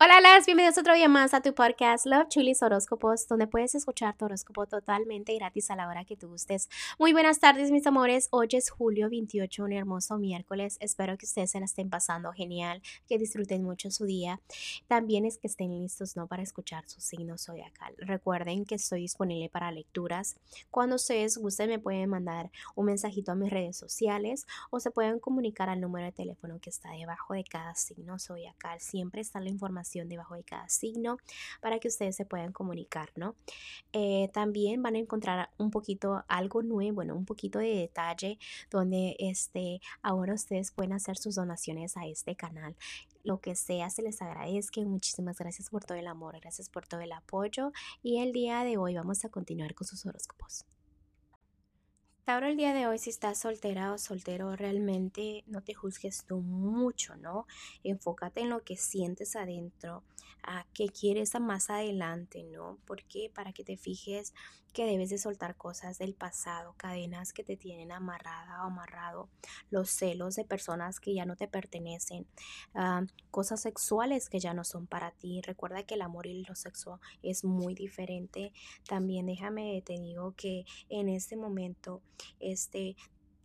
Hola, las bienvenidos otro día más a tu podcast Love Chulis Horóscopos, donde puedes escuchar tu horóscopo totalmente gratis a la hora que tú gustes. Muy buenas tardes, mis amores. Hoy es julio 28, un hermoso miércoles. Espero que ustedes se la estén pasando genial, que disfruten mucho su día. También es que estén listos, ¿no? Para escuchar su signo zodiacal. Recuerden que estoy disponible para lecturas. Cuando ustedes gusten, me pueden mandar un mensajito a mis redes sociales o se pueden comunicar al número de teléfono que está debajo de cada signo zodiacal. Siempre está la información debajo de cada signo para que ustedes se puedan comunicar, ¿no? Eh, también van a encontrar un poquito algo nuevo, bueno, un poquito de detalle donde este, ahora ustedes pueden hacer sus donaciones a este canal lo que sea, se les agradezca. Muchísimas gracias por todo el amor, gracias por todo el apoyo. Y el día de hoy vamos a continuar con sus horóscopos. Tauro, el día de hoy, si estás soltera o soltero, realmente no te juzgues tú mucho, ¿no? Enfócate en lo que sientes adentro, a qué quieres más adelante, ¿no? Porque para que te fijes que debes de soltar cosas del pasado, cadenas que te tienen amarrada o amarrado, los celos de personas que ya no te pertenecen, ah, cosas sexuales que ya no son para ti. Recuerda que el amor y lo sexo es muy diferente. También déjame, te digo que en este momento, este,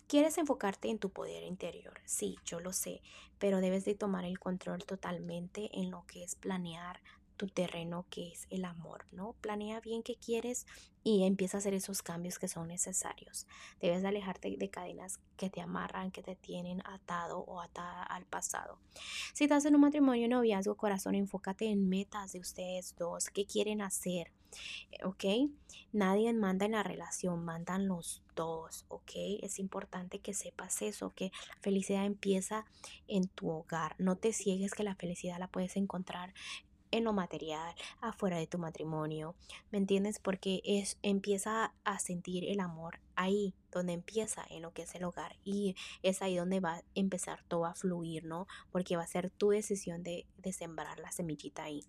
Quieres enfocarte en tu poder interior, sí, yo lo sé, pero debes de tomar el control totalmente en lo que es planear tu terreno que es el amor, ¿no? Planea bien qué quieres y empieza a hacer esos cambios que son necesarios. Debes de alejarte de cadenas que te amarran, que te tienen atado o atada al pasado. Si estás en un matrimonio, noviazgo, corazón, enfócate en metas de ustedes dos, qué quieren hacer, ¿ok? Nadie manda en la relación, mandan los dos, ¿ok? Es importante que sepas eso, que la felicidad empieza en tu hogar. No te ciegues que la felicidad la puedes encontrar en lo material, afuera de tu matrimonio, ¿me entiendes? Porque es, empieza a sentir el amor ahí donde empieza en lo que es el hogar y es ahí donde va a empezar todo a fluir, ¿no? Porque va a ser tu decisión de, de sembrar la semillita ahí.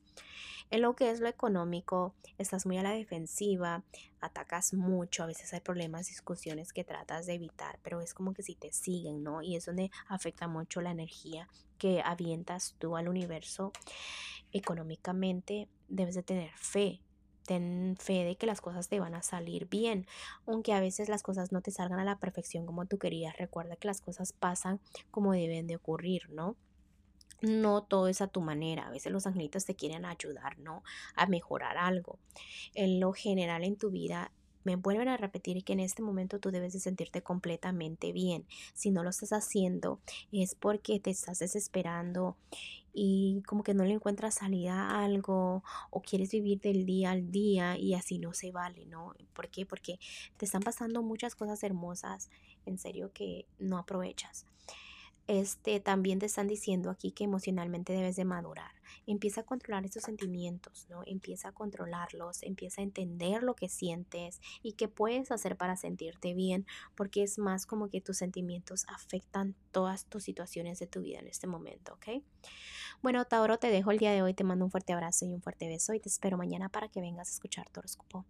En lo que es lo económico, estás muy a la defensiva, atacas mucho, a veces hay problemas, discusiones que tratas de evitar, pero es como que si te siguen, ¿no? Y es donde afecta mucho la energía que avientas tú al universo económicamente debes de tener fe. Ten fe de que las cosas te van a salir bien, aunque a veces las cosas no te salgan a la perfección como tú querías. Recuerda que las cosas pasan como deben de ocurrir, ¿no? no todo es a tu manera. A veces los angelitos te quieren ayudar, ¿no? A mejorar algo. En lo general en tu vida me vuelven a repetir que en este momento tú debes de sentirte completamente bien. Si no lo estás haciendo es porque te estás desesperando y como que no le encuentras salida a algo o quieres vivir del día al día y así no se vale, ¿no? ¿Por qué? Porque te están pasando muchas cosas hermosas, en serio que no aprovechas este, también te están diciendo aquí que emocionalmente debes de madurar. Empieza a controlar esos sentimientos, ¿no? Empieza a controlarlos, empieza a entender lo que sientes y qué puedes hacer para sentirte bien, porque es más como que tus sentimientos afectan todas tus situaciones de tu vida en este momento, ¿ok? Bueno, Tauro, te dejo el día de hoy, te mando un fuerte abrazo y un fuerte beso y te espero mañana para que vengas a escuchar tu horóscopo.